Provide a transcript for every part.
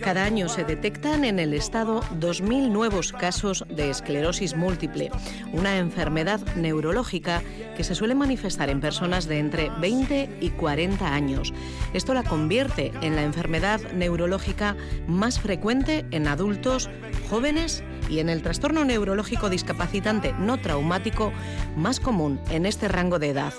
Cada año se detectan en el Estado 2.000 nuevos casos de esclerosis múltiple, una enfermedad neurológica que se suele manifestar en personas de entre 20 y 40 años. Esto la convierte en la enfermedad neurológica más frecuente en adultos, jóvenes y en el trastorno neurológico discapacitante no traumático más común en este rango de edad.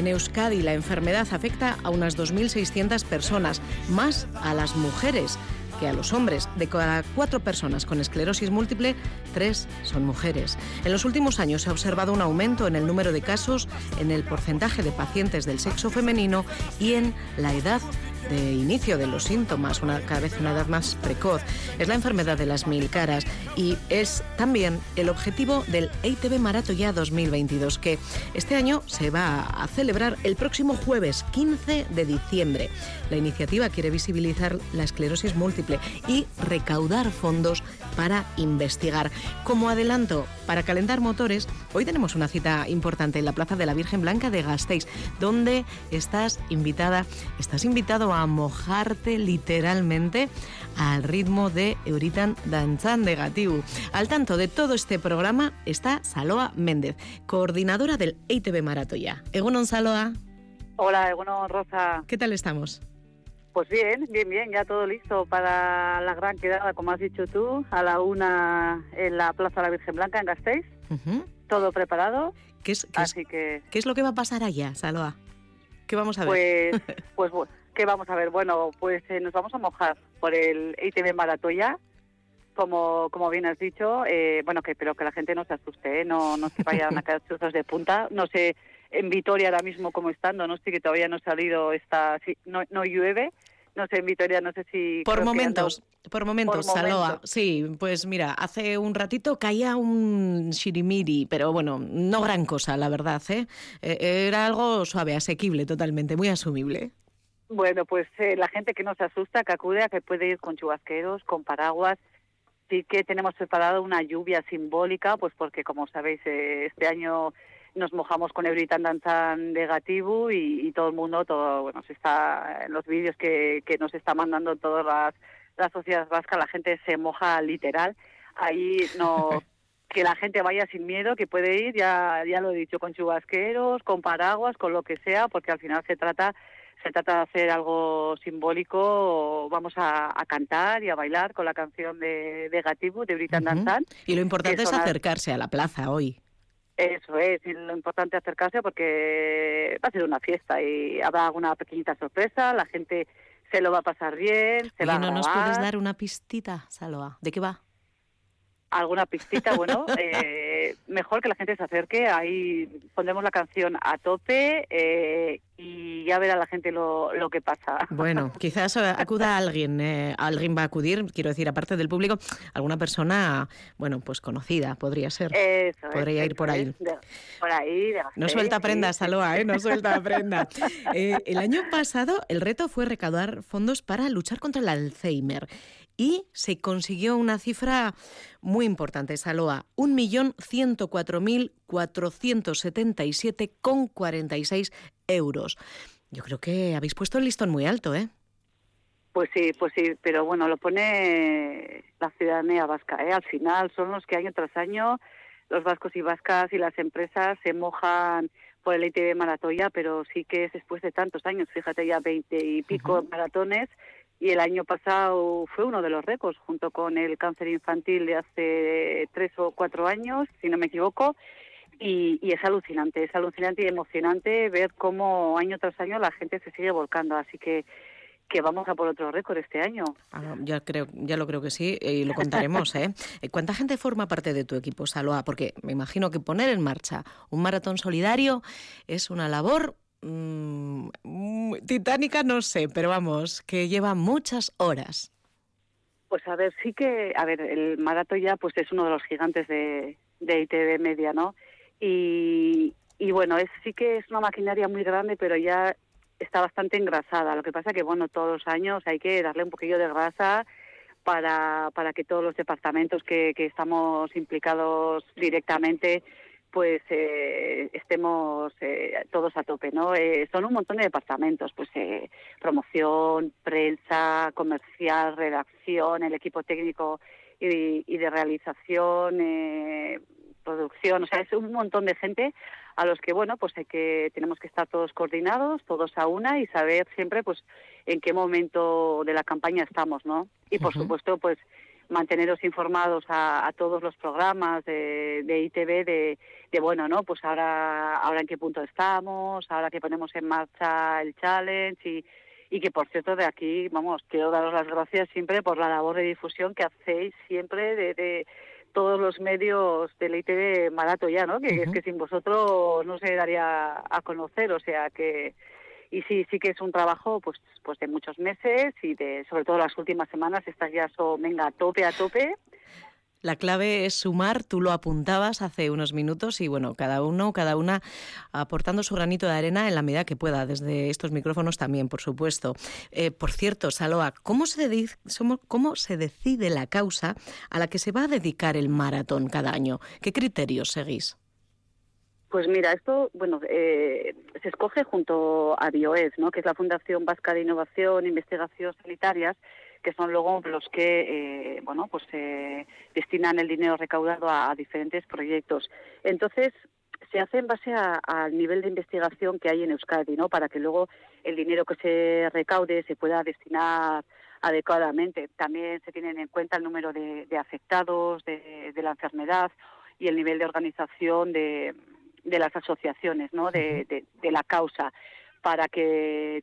En Euskadi la enfermedad afecta a unas 2.600 personas, más a las mujeres que a los hombres. De cada cuatro personas con esclerosis múltiple, tres son mujeres. En los últimos años se ha observado un aumento en el número de casos, en el porcentaje de pacientes del sexo femenino y en la edad de inicio de los síntomas, una, cada vez una edad más precoz. Es la enfermedad de las mil caras y es también el objetivo del EITB Maratoya 2022, que este año se va a celebrar el próximo jueves 15 de diciembre. La iniciativa quiere visibilizar la esclerosis múltiple y recaudar fondos para investigar. Como adelanto, para calentar motores, hoy tenemos una cita importante en la Plaza de la Virgen Blanca de Gasteiz, donde estás invitada, estás invitado a mojarte literalmente al ritmo de Euritan Danzan de Gatiu. Al tanto de todo este programa está Saloa Méndez, coordinadora del EITB Maratoya. Egunon Saloa. Hola, Egunon Rosa. ¿Qué tal estamos? Pues bien, bien, bien, ya todo listo para la gran quedada, como has dicho tú, a la una en la Plaza de la Virgen Blanca en Gasteiz. Todo preparado. ¿Qué es, Así que... ¿Qué es lo que va a pasar allá, Saloa? ¿Qué vamos a ver? Pues, pues ¿qué vamos a ver? Bueno, pues eh, nos vamos a mojar por el ITV Maratoya, como, como bien has dicho, eh, bueno, que pero que la gente no se asuste, ¿eh? no, no se vayan a quedar chuzos de punta. No sé en Vitoria ahora mismo como estando, no sé que todavía no ha salido esta, no, no llueve, no sé, en Vitoria no sé si... Por momentos, por momentos, Saloa. Sí, pues mira, hace un ratito caía un shirimiri, pero bueno, no gran cosa, la verdad, ¿eh? eh era algo suave, asequible totalmente, muy asumible. Bueno, pues eh, la gente que no se asusta, que acude a que puede ir con chubasqueros, con paraguas. Sí que tenemos preparado una lluvia simbólica, pues porque como sabéis, eh, este año nos mojamos con Euritan Danzan negativo y, y, todo el mundo, todo, bueno, se está en los vídeos que, que nos está mandando todas las, las sociedades vascas, la gente se moja literal. Ahí no que la gente vaya sin miedo, que puede ir, ya, ya lo he dicho, con chubasqueros, con paraguas, con lo que sea, porque al final se trata se trata de hacer algo simbólico, vamos a, cantar y a bailar con la canción de, de Gatibu, de Britan uh Y lo importante es acercarse a la plaza hoy. Eso es, y lo importante es acercarse porque va a ser una fiesta y habrá alguna pequeñita sorpresa, la gente se lo va a pasar bien, se va a ¿no nos puedes dar una pistita, Saloa? ¿De qué va? Alguna pistita, bueno, eh, mejor que la gente se acerque, ahí pondremos la canción a tope eh, y ya verá la gente lo, lo que pasa. Bueno, quizás acuda alguien, eh, alguien va a acudir, quiero decir, aparte del público, alguna persona, bueno, pues conocida, podría ser. Eso Podría ir por ahí. por ahí. no suelta prenda, Saloa, ¿eh? No suelta prenda. Eh, el año pasado el reto fue recaudar fondos para luchar contra el Alzheimer y se consiguió una cifra muy importante, Saloa, 1.104.477,46 euros. Yo creo que habéis puesto el listón muy alto, ¿eh? Pues sí, pues sí, pero bueno, lo pone la ciudadanía vasca, ¿eh? Al final son los que año tras año los vascos y vascas y las empresas se mojan por el ITV Maratoya, pero sí que es después de tantos años, fíjate ya veinte y pico maratones, y el año pasado fue uno de los récords, junto con el cáncer infantil de hace tres o cuatro años, si no me equivoco, y, es alucinante, es alucinante y emocionante ver cómo año tras año la gente se sigue volcando, así que que vamos a por otro récord este año. Ah, ya creo, ya lo creo que sí, y lo contaremos, ¿eh? ¿Cuánta gente forma parte de tu equipo, Saloa? Porque me imagino que poner en marcha un maratón solidario es una labor Mm, titánica no sé, pero vamos, que lleva muchas horas. Pues a ver, sí que, a ver, el maratón ya pues es uno de los gigantes de, de ITV Media, ¿no? Y, y bueno, es, sí que es una maquinaria muy grande, pero ya está bastante engrasada. Lo que pasa que, bueno, todos los años hay que darle un poquillo de grasa para, para que todos los departamentos que, que estamos implicados directamente pues eh, estemos eh, todos a tope, ¿no? Eh, son un montón de departamentos, pues eh, promoción, prensa, comercial, redacción, el equipo técnico y, y de realización, eh, producción, o sea, es un montón de gente a los que, bueno, pues hay que, tenemos que estar todos coordinados, todos a una y saber siempre, pues, en qué momento de la campaña estamos, ¿no? Y, por supuesto, pues, manteneros informados a, a todos los programas de, de ITV de, de, bueno, ¿no? Pues ahora, ahora en qué punto estamos, ahora que ponemos en marcha el challenge y, y que, por cierto, de aquí, vamos, quiero daros las gracias siempre por la labor de difusión que hacéis siempre de, de todos los medios del ITV Marato ya, ¿no? Que es que sin vosotros no se daría a conocer, o sea que y sí, sí que es un trabajo pues pues de muchos meses y de sobre todo las últimas semanas estas ya son venga a tope a tope La clave es sumar, tú lo apuntabas hace unos minutos y bueno, cada uno, cada una aportando su granito de arena en la medida que pueda, desde estos micrófonos también, por supuesto. Eh, por cierto, Saloa, ¿cómo se, ¿cómo se decide la causa a la que se va a dedicar el maratón cada año? ¿Qué criterios seguís? Pues mira, esto, bueno, eh, se escoge junto a BioES, ¿no? que es la Fundación Vasca de Innovación e Investigación Sanitarias, que son luego los que, eh, bueno, pues eh, destinan el dinero recaudado a, diferentes proyectos. Entonces, se hace en base al nivel de investigación que hay en Euskadi, ¿no? Para que luego el dinero que se recaude se pueda destinar adecuadamente. También se tienen en cuenta el número de, de afectados de, de la enfermedad y el nivel de organización de, de las asociaciones, ¿no? De, de- de la causa, para que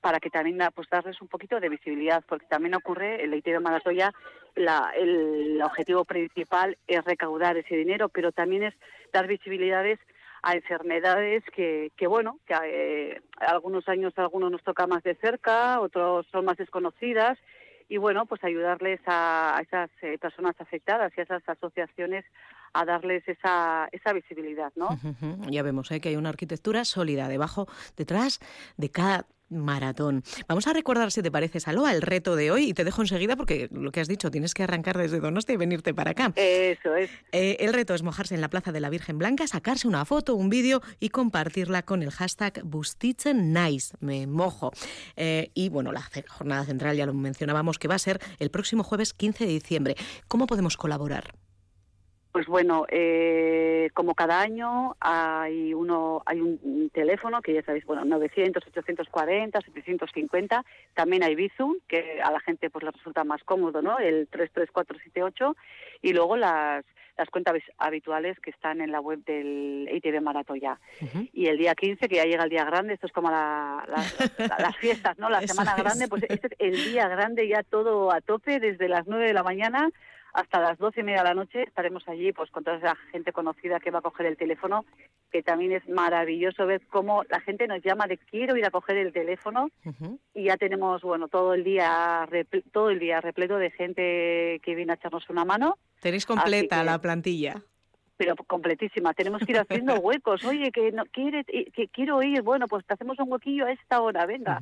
para que también da- pues darles un poquito de visibilidad, porque también ocurre el ITV Maratoya, la, el objetivo principal es recaudar ese dinero, pero también es dar visibilidades a enfermedades que, que bueno, que eh, algunos años a algunos nos toca más de cerca, otros son más desconocidas, y bueno, pues ayudarles a, esas eh, personas afectadas y a esas asociaciones a darles esa, esa visibilidad, ¿no? Ya vemos ¿eh? que hay una arquitectura sólida debajo, detrás de cada maratón. Vamos a recordar, si te parece, Saloa, el reto de hoy y te dejo enseguida porque lo que has dicho, tienes que arrancar desde Donostia y venirte para acá. Eso es. Eh, el reto es mojarse en la Plaza de la Virgen Blanca, sacarse una foto, un vídeo y compartirla con el hashtag Nice, me mojo. Eh, y bueno, la jornada central ya lo mencionábamos que va a ser el próximo jueves 15 de diciembre. ¿Cómo podemos colaborar? Pues bueno, eh, como cada año hay uno, hay un, teléfono que ya sabéis, bueno, 900, 840, 750. También hay Bizum, que a la gente pues le resulta más cómodo, ¿no? El 33478 y luego las las cuentas habituales que están en la web del ITV Maratoya. Ujú. Y el día 15, que ya llega el día grande, esto es como la- la- la- las fiestas, ¿no? La Eso semana es. grande, pues este es el día grande ya todo a tope, desde las 9 de la mañana hasta las doce y media de la noche estaremos allí pues con toda esa gente conocida que va a coger el teléfono, que también es maravilloso ver cómo la gente nos llama de quiero ir a coger el teléfono y ya tenemos bueno todo el día todo el día repleto de gente que viene a echarnos una mano Tenéis completa que- la plantilla. pero completísima. Tenemos que ir haciendo huecos. Oye, que no quiere, que quiero ir. Bueno, pues te hacemos un huequillo a esta hora, venga.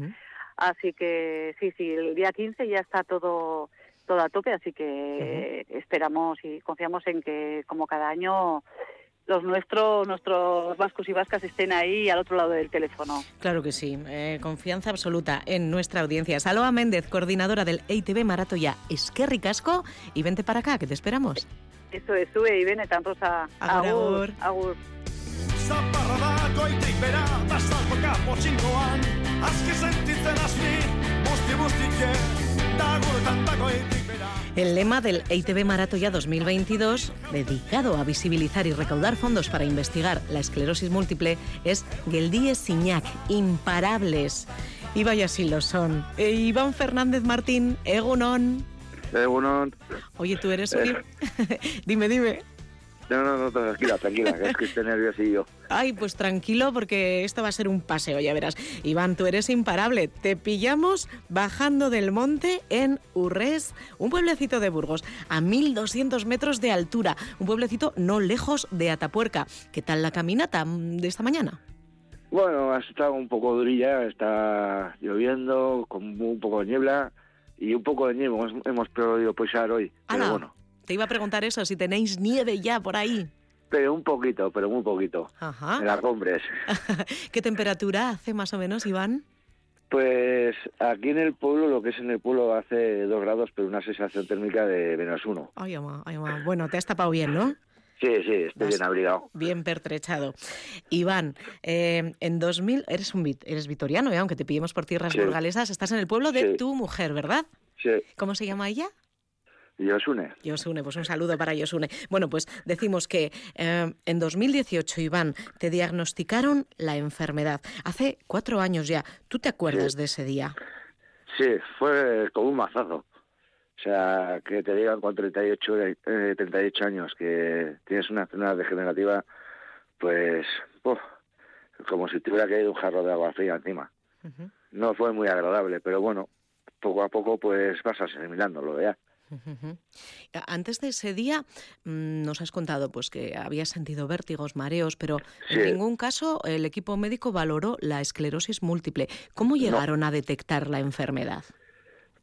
Así que sí, sí, el día 15 ya está todo todo a tope, así que esperamos y confiamos en que como cada año los nuestros nuestros vascos y vascas estén ahí al otro lado del teléfono. Claro que sí, eh, confianza absoluta en nuestra audiencia. Saloa Méndez, coordinadora del EITB Maratoya Esquerri Casco, y vente para acá, que te esperamos. Eso es, sube y ven tan rosa. Agur, agur. agur. El lema del EITB Maratoya 2022, dedicado a visibilizar y recaudar fondos para investigar la esclerosis múltiple, es Geldíes Siñac, imparables. Y vaya si lo son. E Iván Fernández Martín, Egunon. Egunon. Oye, tú eres Uri. dime, dime. No, no, no, tranquila, tranquila, que es que estoy nerviosillo. Ay, pues tranquilo porque esto va a ser un paseo, ya verás. Iván, tú eres imparable. Te pillamos bajando del monte en Urres, un pueblecito de Burgos, a 1200 metros de altura. Un pueblecito no lejos de Atapuerca. ¿Qué tal la caminata de esta mañana? Bueno, ha estado un poco durilla, está lloviendo, con un poco de niebla y un poco de nieve hemos, podido pisar hoy. Pero bueno, Te iba a preguntar eso, si tenéis nieve ya por ahí. pero un poquito, pero muy poquito. Ajá. En las cumbres. ¿Qué temperatura hace más o menos, Iván? Pues aquí en el pueblo, lo que es en el pueblo, hace dos grados, pero una sensación térmica de menos uno. Ay, ama, ay, ama. Bueno, te has tapado bien, ¿no? Sí, sí, estoy Vas- bien abrigado. Bien pertrechado. Iván, eh, en 2000, eres un eres vitoriano, ¿eh? aunque te pillemos por tierras Sí. burgalesas, estás en el pueblo de Sí. tu mujer, ¿verdad? Sí, ¿Cómo se llama ella? Y os une. Yosune, pues un saludo para Yosune. Bueno, pues decimos que eh, en 2018, Iván, te diagnosticaron la enfermedad. Hace cuatro años ya. ¿Tú te acuerdas Sí. de ese día? Sí, fue como un mazazo. O sea, que te digan con 38, eh, 38 años que tienes una enfermedad degenerativa, pues, como si te hubiera caído un jarro de agua fría encima. No fue muy agradable, pero bueno, poco a poco pues vas asimilándolo ya. Antes de ese día mm, nos has contado pues que habías sentido vértigos, mareos, pero en ningún caso el equipo médico valoró la esclerosis múltiple. ¿Cómo llegaron a detectar la enfermedad?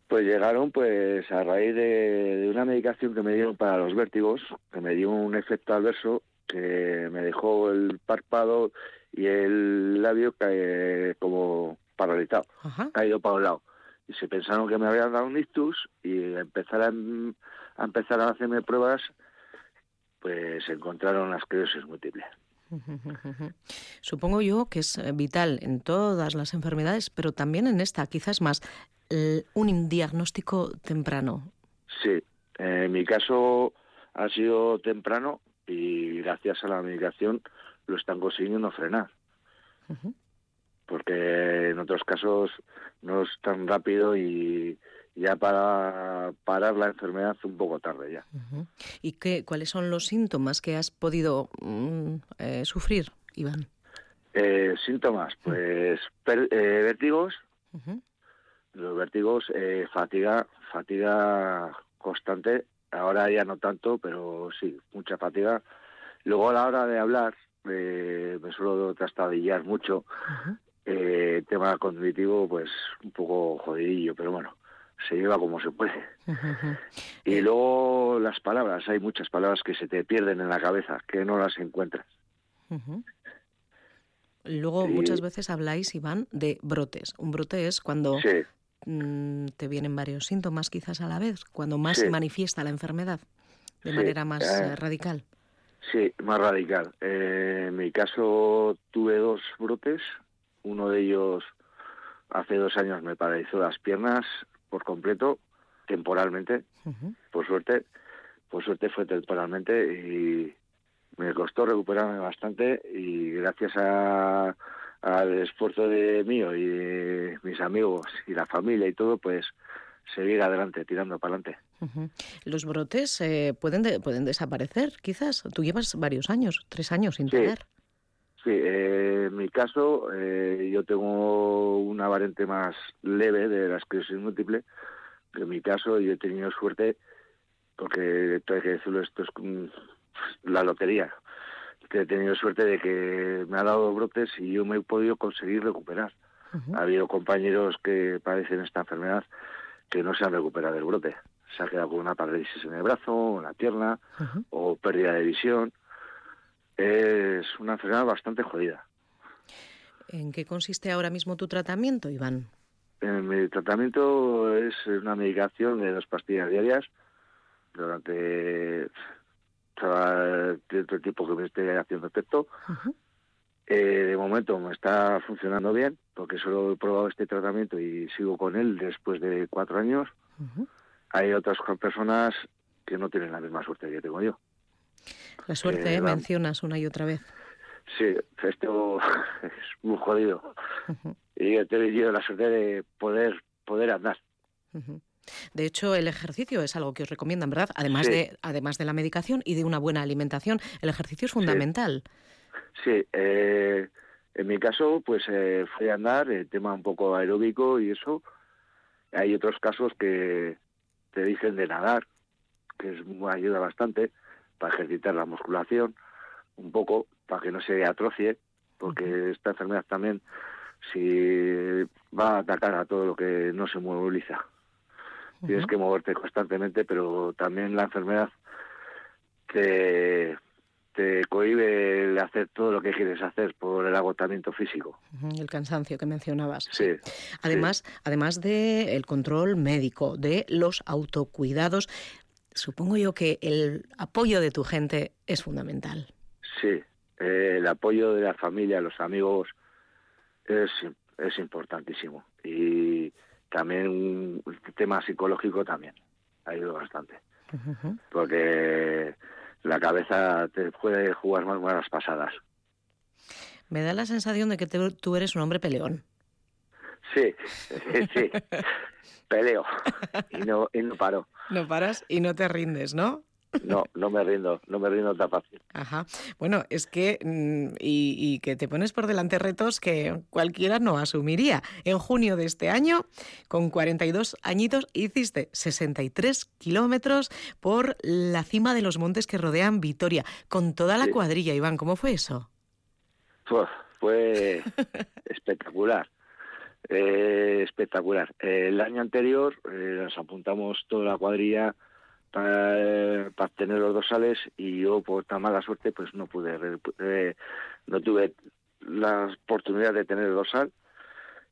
Pues llegaron pues a raíz de, de una medicación que me dieron para los vértigos, que me dio un efecto adverso que me dejó el párpado y el labio cae- como paralizado, Ajá. caído para un lado. Y se pensaron que me habían dado un ictus y empezaron a empezar a hacerme pruebas, pues encontraron la esclerosis múltiple. Supongo yo que es eh, vital en todas las enfermedades, pero también en esta, quizás más, un diagnóstico temprano. Sí, en mi caso ha sido temprano y gracias a la medicación lo están consiguiendo frenar. Ujú. Porque en otros casos no es tan rápido y ya para parar la enfermedad un poco tarde ya. ¿Y qué, cuáles son los síntomas que has podido mm, eh, sufrir, Iván? Eh, síntomas, pues per- eh, vértigos, los vértigos, eh, fatiga, fatiga constante, ahora ya no tanto, pero sí, mucha fatiga. Luego a la hora de hablar, eh, me suelo trastabillar mucho. Eh, tema cognitivo, pues un poco jodidillo, pero bueno, se lleva como se puede. Y luego las palabras, hay muchas palabras que se te pierden en la cabeza, que no las encuentras. Luego Sí. muchas veces habláis, Iván, de brotes. Un brote es cuando Sí, mm, te vienen varios síntomas quizás a la vez, cuando más Sí. se manifiesta la enfermedad de manera más eh, eh, radical. sí, más radical. Eh, en mi caso tuve dos brotes, uno de ellos hace dos años me paralizó las piernas por completo, temporalmente, por suerte, por suerte fue temporalmente y me costó recuperarme bastante y gracias a, al esfuerzo de mío y de mis amigos y la familia y todo, pues seguir adelante, tirando para adelante. Los brotes eh, pueden, de- pueden desaparecer, quizás. Tú llevas varios años, tres años sin Sí. tener. Sí, eh, en mi caso, eh, yo tengo una variante más leve de la esclerosis múltiple. que En mi caso, yo he tenido suerte, porque hay que decirlo, esto es la lotería. He tenido suerte de que me ha dado brotes y yo me he podido conseguir recuperar. Ha habido compañeros que padecen esta enfermedad que no se han recuperado del brote. Se ha quedado con una parálisis en el brazo, en la pierna o pérdida de visión. Es una enfermedad bastante jodida. ¿En qué consiste ahora mismo tu tratamiento, Iván? Eh, mi tratamiento es una medicación de dos pastillas diarias durante cada cierto tiempo que me esté haciendo efecto. Eh, de momento me está funcionando bien porque solo he probado este tratamiento y sigo con él después de cuatro años. Hay otras personas que no tienen la misma suerte que tengo yo. La suerte, Eh, ¿eh? va- mencionas una y otra vez. Sí, esto es muy jodido. Ujú. Y he tenido la suerte de poder poder andar. De hecho, el ejercicio es algo que os recomiendan, ¿verdad? Además, Sí. de, además de la medicación y de una buena alimentación, el ejercicio es fundamental. Sí, eh, en mi caso, pues eh, fue andar, el tema un poco aeróbico y eso. Hay otros casos que te dicen de nadar, que es, ayuda bastante para ejercitar la musculación, un poco, para que no se atrocie. porque esta enfermedad también si va a atacar a todo lo que no se moviliza. Tienes que moverte constantemente, pero también la enfermedad te, te cohibe de hacer todo lo que quieres hacer por el agotamiento físico. El cansancio que mencionabas. Sí. Además, además de el control médico, de los autocuidados, supongo yo que el apoyo de tu gente es fundamental. Sí, eh, el apoyo de la familia, los amigos, es, es importantísimo. Y también el tema psicológico también ha ayudado bastante. Porque la cabeza te puede jugar más malas pasadas. Me da la sensación de que tú eres un hombre peleón. Sí, sí, peleo y no, y no paro. No paras y no te rindes, ¿no? No, no me rindo, no me rindo tan fácil. Ajá. Bueno, es que, mm, y, y, que te pones por delante retos que cualquiera no asumiría. En junio de este año, con 42 añitos, hiciste 63 kilómetros por la cima de los montes que rodean Vitoria, con toda la Sí. cuadrilla, Iván. ¿Cómo fue eso? Uf, fue espectacular. Eh, espectacular. Eh, el año anterior eh, nos apuntamos toda la cuadrilla para, para tener los dorsales y yo por tan mala suerte pues no pude, eh, no tuve la oportunidad de tener el dorsal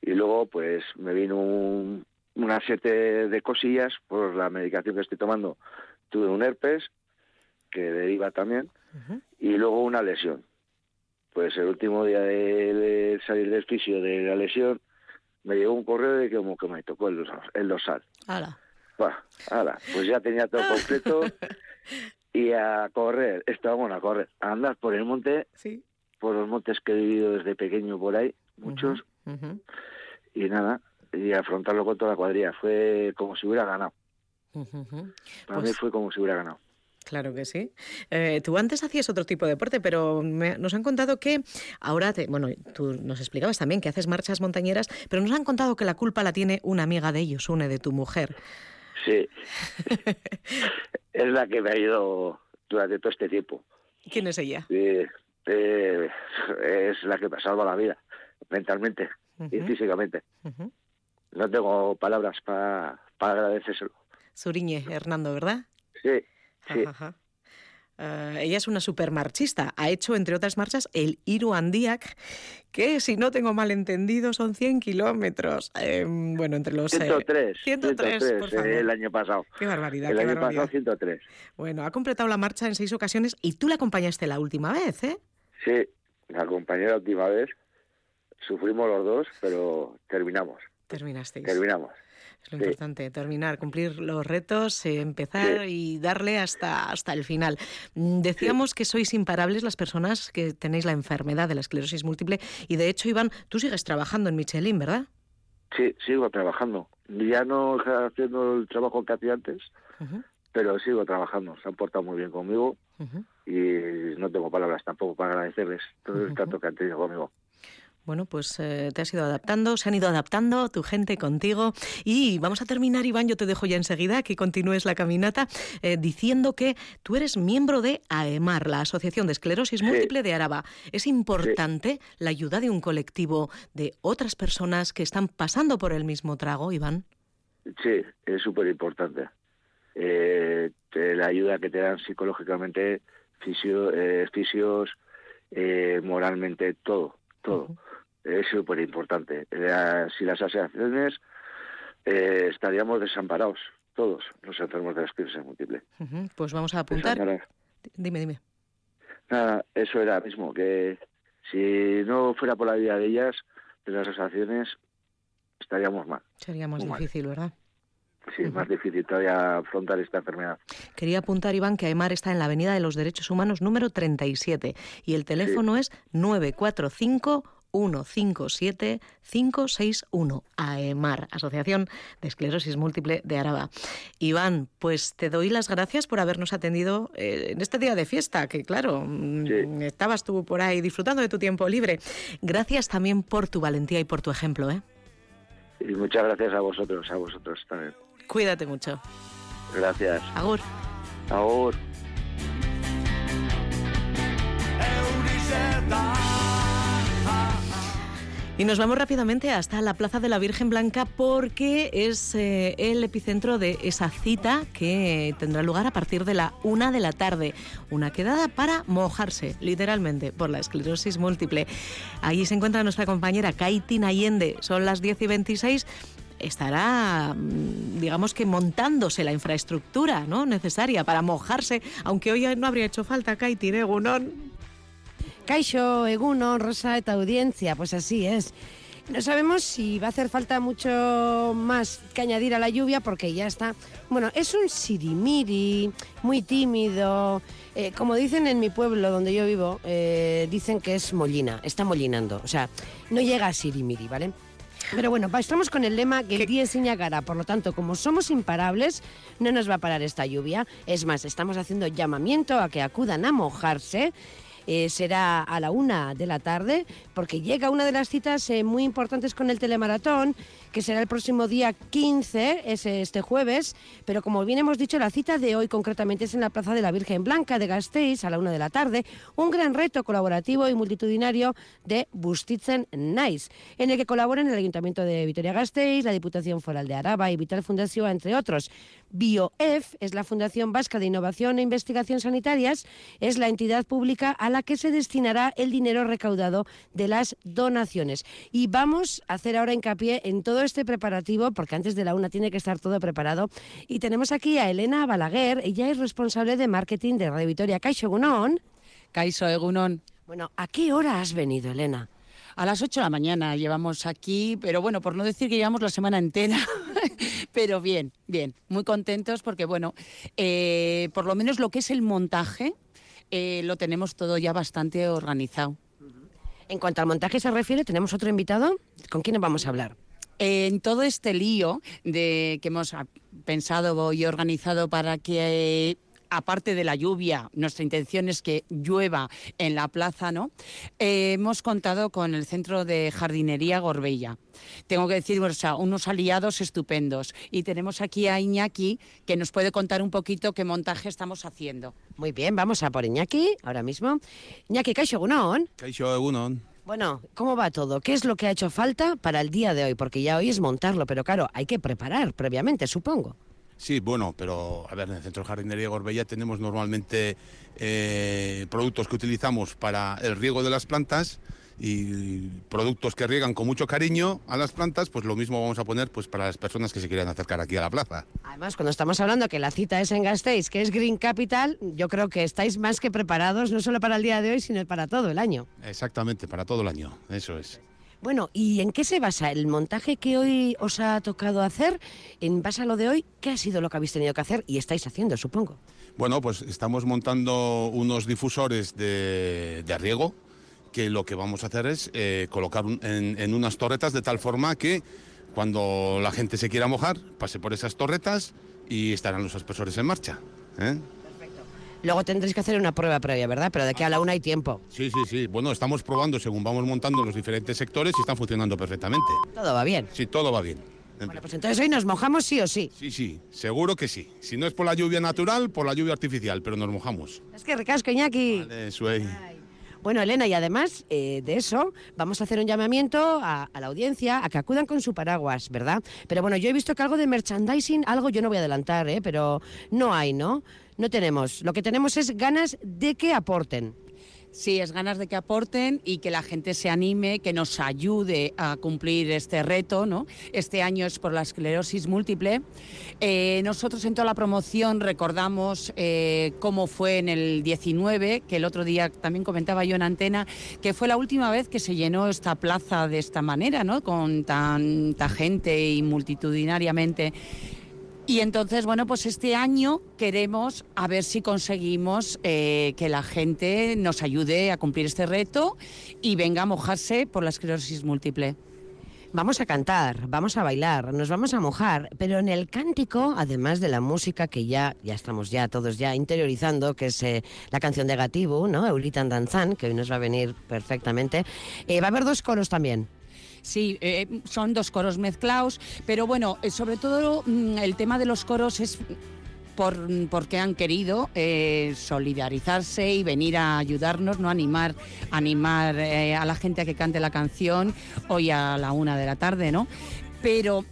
y luego pues me vino un, una serie de cosillas por la medicación que estoy tomando. Tuve un herpes que deriva también Ujú. y luego una lesión. Pues el último día de, de salir del fisio de la lesión me llegó un correo de que como que me tocó el. El dorsal. Ala, pues ya tenía todo completo y a correr, estaba bueno a correr, a andar por el monte, Sí. por los montes que he vivido desde pequeño por ahí, muchos, y nada, y afrontarlo con toda la cuadrilla. Fue como si hubiera ganado. Para Pues- mí fue como si hubiera ganado. Claro que sí. Eh, tú antes hacías otro tipo de deporte, pero me- nos han contado que ahora, te, bueno, tú nos explicabas también que haces marchas montañeras, pero nos han contado que la culpa la tiene una amiga de ellos, une de tu mujer. Sí. es la que me ha ido durante todo este tiempo. ¿Quién es ella? Sí, eh, es la que me salva la vida, mentalmente y físicamente. No tengo palabras para agradecérselo. Suriñe Hernando, ¿verdad? Sí, sí, Ajá, ajá. Eh, ella es una supermarchista. Ha hecho, entre otras marchas, el Iru Andiac, que, si no tengo mal entendido, son 100 kilómetros. Eh, bueno, entre los... eh, 103, 103, por favor. eh, el año pasado. Qué barbaridad, El qué año barbaridad. pasado 103. Bueno, ha completado la marcha en seis ocasiones y tú la acompañaste la última vez, ¿eh? Sí, la acompañé la última vez. Sufrimos los dos, pero terminamos. Terminasteis. Terminamos. Es lo sí. importante, terminar, cumplir los retos, eh, empezar y darle hasta, hasta el final. Mm, Decíamos que sois imparables las personas que tenéis la enfermedad de la esclerosis múltiple y de hecho, Iván, tú sigues trabajando en Michelin, ¿verdad? Sí, sigo trabajando. Ya no haciendo el trabajo que hacía antes, pero sigo trabajando. Se han portado muy bien conmigo y no tengo palabras tampoco para agradecerles todo el trato que han tenido conmigo. Bueno, pues eh, te has ido adaptando, se han ido adaptando tu gente contigo. Y vamos a terminar, Iván, yo te dejo ya enseguida que continúes la caminata eh, diciendo que tú eres miembro de AEMAR, la Asociación de Esclerosis Sí. Múltiple de Araba. Es importante la ayuda de un colectivo de otras personas que están pasando por el mismo trago, Iván. Sí, es súper importante. Eh, la ayuda que te dan psicológicamente, eh, fisios, eh, moralmente, todo, todo. Es súper importante. Eh, si las asociaciones eh, estaríamos desamparados, todos los enfermos de la esclerosis múltiple. Pues vamos a apuntar. Dime, dime. Nada, eso era mismo, que si no fuera por la vida de ellas, de las asociaciones, estaríamos mal. Sería más mal. difícil, ¿verdad? Sí, es más difícil todavía afrontar esta enfermedad. Quería apuntar, Iván, que AEMAR está en la Avenida de los Derechos Humanos número 37 y el teléfono es 945 157 561 AEMAR, Asociación de Esclerosis Múltiple de Araba. Iván, pues te doy las gracias por habernos atendido eh, en este día de fiesta, que claro, mm, Sí. estabas tú por ahí disfrutando de tu tiempo libre. Gracias también por tu valentía y por tu ejemplo. ¿eh? Y muchas gracias a vosotros, a vosotros también. Cuídate mucho. Gracias. Agur. Eurizetan Y nos vamos rápidamente hasta la Plaza de la Virgen Blanca porque es eh, el epicentro de esa cita que tendrá lugar a partir de la una de la tarde. Una quedada para mojarse, literalmente, por la esclerosis múltiple. Allí se encuentra nuestra compañera Kaitin Allende. Son las 10 y 26 estará, mm, digamos que montándose la infraestructura ¿no? necesaria para mojarse, aunque hoy no habría hecho falta, Kaitin, ¿eh, Gunón? Caixo, Eguno, Rosa esta audiencia, pues así es. No sabemos si va a hacer falta mucho más que añadir a la lluvia porque ya está. Bueno, es un sirimiri, muy tímido. Eh, como dicen en mi pueblo donde yo vivo, eh, dicen que es mollina, está mollinando. O sea, no llega a sirimiri, ¿vale? Pero bueno, estamos con el lema que el día es. Por lo tanto, como somos imparables, no nos va a parar esta lluvia. Es más, estamos haciendo llamamiento a que acudan a mojarse eh, será a la una de la tarde, porque llega una de las citas eh, muy importantes con el telemaratón, que será el próximo día 15, es este jueves, pero como bien hemos dicho, la cita de hoy concretamente es en la Plaza de la Virgen Blanca de Gasteiz a la una de la tarde, un gran reto colaborativo y multitudinario de Bustitzen Nice, en el que colaboran el Ayuntamiento de Vitoria-Gasteiz, la Diputación Foral de Araba y Vital Fundación, entre otros. BioEF es la Fundación Vasca de Innovación e Investigación Sanitarias, es la entidad pública a la que se destinará el dinero recaudado de las donaciones. Y vamos a hacer ahora hincapié en todo este preparativo, porque antes de la una tiene que estar todo preparado. Y tenemos aquí a Elena Balaguer, ella es responsable de marketing de Radio Vitoria. Caixo Egunon. Caixo Egunon. Bueno, ¿a qué hora has venido, Elena? A las 8 de la mañana llevamos aquí, pero bueno, por no decir que llevamos la semana entera, pero bien, bien, muy contentos porque bueno, eh, por lo menos lo que es el montaje eh, lo tenemos todo ya bastante organizado. En cuanto al montaje se refiere, tenemos otro invitado. ¿Con quién vamos a hablar? En todo este lío de que hemos pensado y organizado para que aparte de la lluvia, nuestra intención es que llueva en la plaza, ¿no? Eh, hemos contado con el Centro de Jardinería Gorbella. Tengo que decir, o sea, unos aliados estupendos. Y tenemos aquí a Iñaki, que nos puede contar un poquito qué montaje estamos haciendo. Muy bien, vamos a por Iñaki ahora mismo. Iñaki, Caixo Egunon. Caixo Egunon. Bueno, ¿cómo va todo? ¿Qué es lo que ha hecho falta para el día de hoy? Porque ya hoy es montarlo, pero claro, hay que preparar previamente, supongo. Sí, bueno, pero a ver, en el Centro de Jardinería Gorbella tenemos normalmente eh, productos que utilizamos para el riego de las plantas y productos que riegan con mucho cariño a las plantas, pues lo mismo vamos a poner pues para las personas que se quieran acercar aquí a la plaza. Además, cuando estamos hablando que la cita es en Gasteiz, que es Green Capital, yo creo que estáis más que preparados, no solo para el día de hoy, sino para todo el año. Exactamente, para todo el año, eso es. Bueno, ¿y en qué se basa el montaje que hoy os ha tocado hacer? En base a lo de hoy, ¿qué ha sido lo que habéis tenido que hacer y estáis haciendo, supongo? Bueno, pues estamos montando unos difusores de, riego que lo que vamos a hacer es eh, colocar en, unas torretas de tal forma que cuando la gente se quiera mojar, pase por esas torretas y estarán los aspersores en marcha. ¿eh? Luego tendréis que hacer una prueba previa, ¿verdad? Pero de que a la una hay tiempo. Sí, sí, sí. Bueno, estamos probando según vamos montando los diferentes sectores y están funcionando perfectamente. ¿Todo va bien? Sí, todo va bien. Bueno, pues entonces hoy nos mojamos sí o sí. Sí, sí, seguro que sí. Si no es por la lluvia natural, por la lluvia artificial, pero nos mojamos. Es que ricasco, Iñaki. Vale, suey. Bueno, Elena, y además eh, de eso, vamos a hacer un llamamiento a, a, la audiencia a que acudan con su paraguas, ¿verdad? Pero bueno, yo he visto que algo de merchandising, algo yo no voy a adelantar, ¿eh? pero no hay, ¿no? no tenemos. Lo que tenemos es ganas de que aporten. Sí, es ganas de que aporten y que la gente se anime, que nos ayude a cumplir este reto. ¿no? Este año es por la esclerosis múltiple. Eh, nosotros en toda la promoción recordamos eh, cómo fue en el 19, que el otro día también comentaba yo en antena, que fue la última vez que se llenó esta plaza de esta manera, ¿no? con tanta gente y multitudinariamente. Y entonces, bueno, pues este año queremos a ver si conseguimos eh, que la gente nos ayude a cumplir este reto y venga a mojarse por la esclerosis múltiple. Vamos a cantar, vamos a bailar, nos vamos a mojar, pero en el cántico, además de la música que ya, ya estamos ya todos ya interiorizando, que es eh, la canción de Gatibu, ¿no? Euritan Danzan, que hoy nos va a venir perfectamente, eh, va a haber dos coros también. Sí, eh, son dos coros mezclados, pero bueno, eh, sobre todo mm, el tema de los coros es por, porque han querido eh, solidarizarse y venir a ayudarnos, no animar, animar a la gente a que cante la canción hoy a la una de la tarde, ¿no? Pero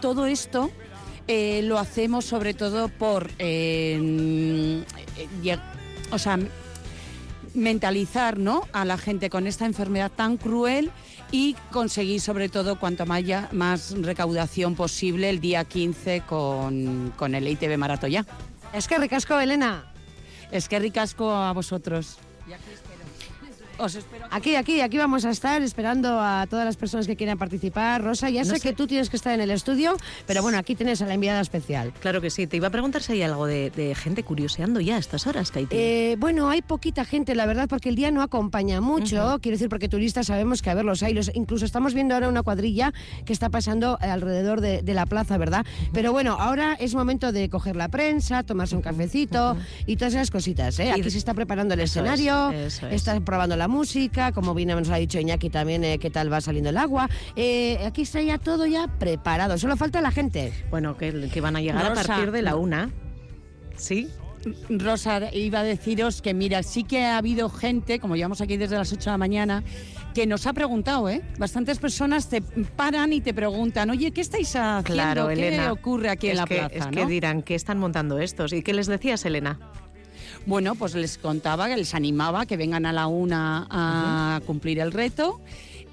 todo esto lo hacemos sobre todo por, o sea, mentalizar ¿no? a la gente con esta enfermedad tan cruel y conseguir sobre todo cuanto más, más recaudación posible el día 15 con, con el ITV Maratoya. Es que ricasco, Elena. Es que ricasco a vosotros. Aquí, aquí, aquí vamos a estar esperando a todas las personas que quieran participar. Rosa, ya sé, que tú tienes que estar en el estudio, pero bueno, aquí tienes a la enviada especial. Claro que sí. Te iba a preguntar si hay algo de, gente curioseando ya a estas horas, Kaiti. Eh, bueno, hay poquita gente, la verdad, porque el día no acompaña mucho. Quiero decir, porque turistas sabemos que a ver los hay. incluso estamos viendo ahora una cuadrilla que está pasando alrededor de, la plaza, ¿verdad? Pero bueno, ahora es momento de coger la prensa, tomarse un cafecito y todas esas cositas. ¿eh? Aquí se está preparando el escenario, está probando la música, como bien nos ha dicho Iñaki también, eh, qué tal va saliendo el agua. Eh, aquí está ya todo ya preparado, solo falta la gente. Bueno, que, que van a llegar a partir de la una. ¿Sí? Rosa, iba a deciros que mira, sí que ha habido gente, como llevamos aquí desde las 8 de la mañana, que nos ha preguntado, ¿eh? Bastantes personas te paran y te preguntan, oye, ¿qué estáis haciendo? Claro, ¿Qué ocurre aquí en la que, plaza? Es que dirán, ¿qué están montando estos? ¿Y qué les decías, Elena? Bueno, pues les contaba, que les animaba que vengan a la una a cumplir el reto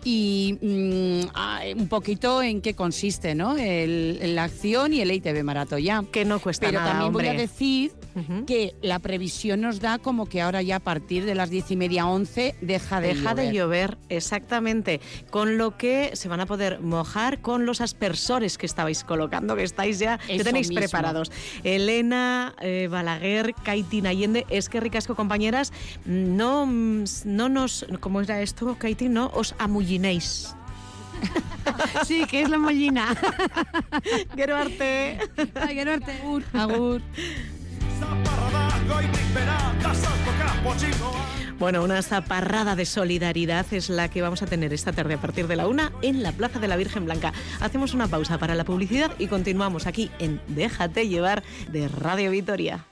y mm, un poquito en qué consiste, ¿no? El, la acción y el ITV Maratoya. Que no cuesta Pero nada, también voy a decir que la previsión nos da como que ahora ya a partir de las diez y media, once, deja de deja de llover, exactamente. Con lo que se van a poder mojar con los aspersores que estabais colocando, que estáis ya, que tenéis preparados. Elena eh, Balaguer, Kaitin Allende, es que ricasco compañeras, no, no nos, ¿cómo era esto, Kaitin? No os amullinéis. sí, que es la mollina. Gero arte. Ay, Agur. Agur. Bueno, una zaparrada de solidaridad es la que vamos a tener esta tarde a partir de la una en la Plaza de la Virgen Blanca. Hacemos una pausa para la publicidad y continuamos aquí en Déjate llevar de Radio Vitoria.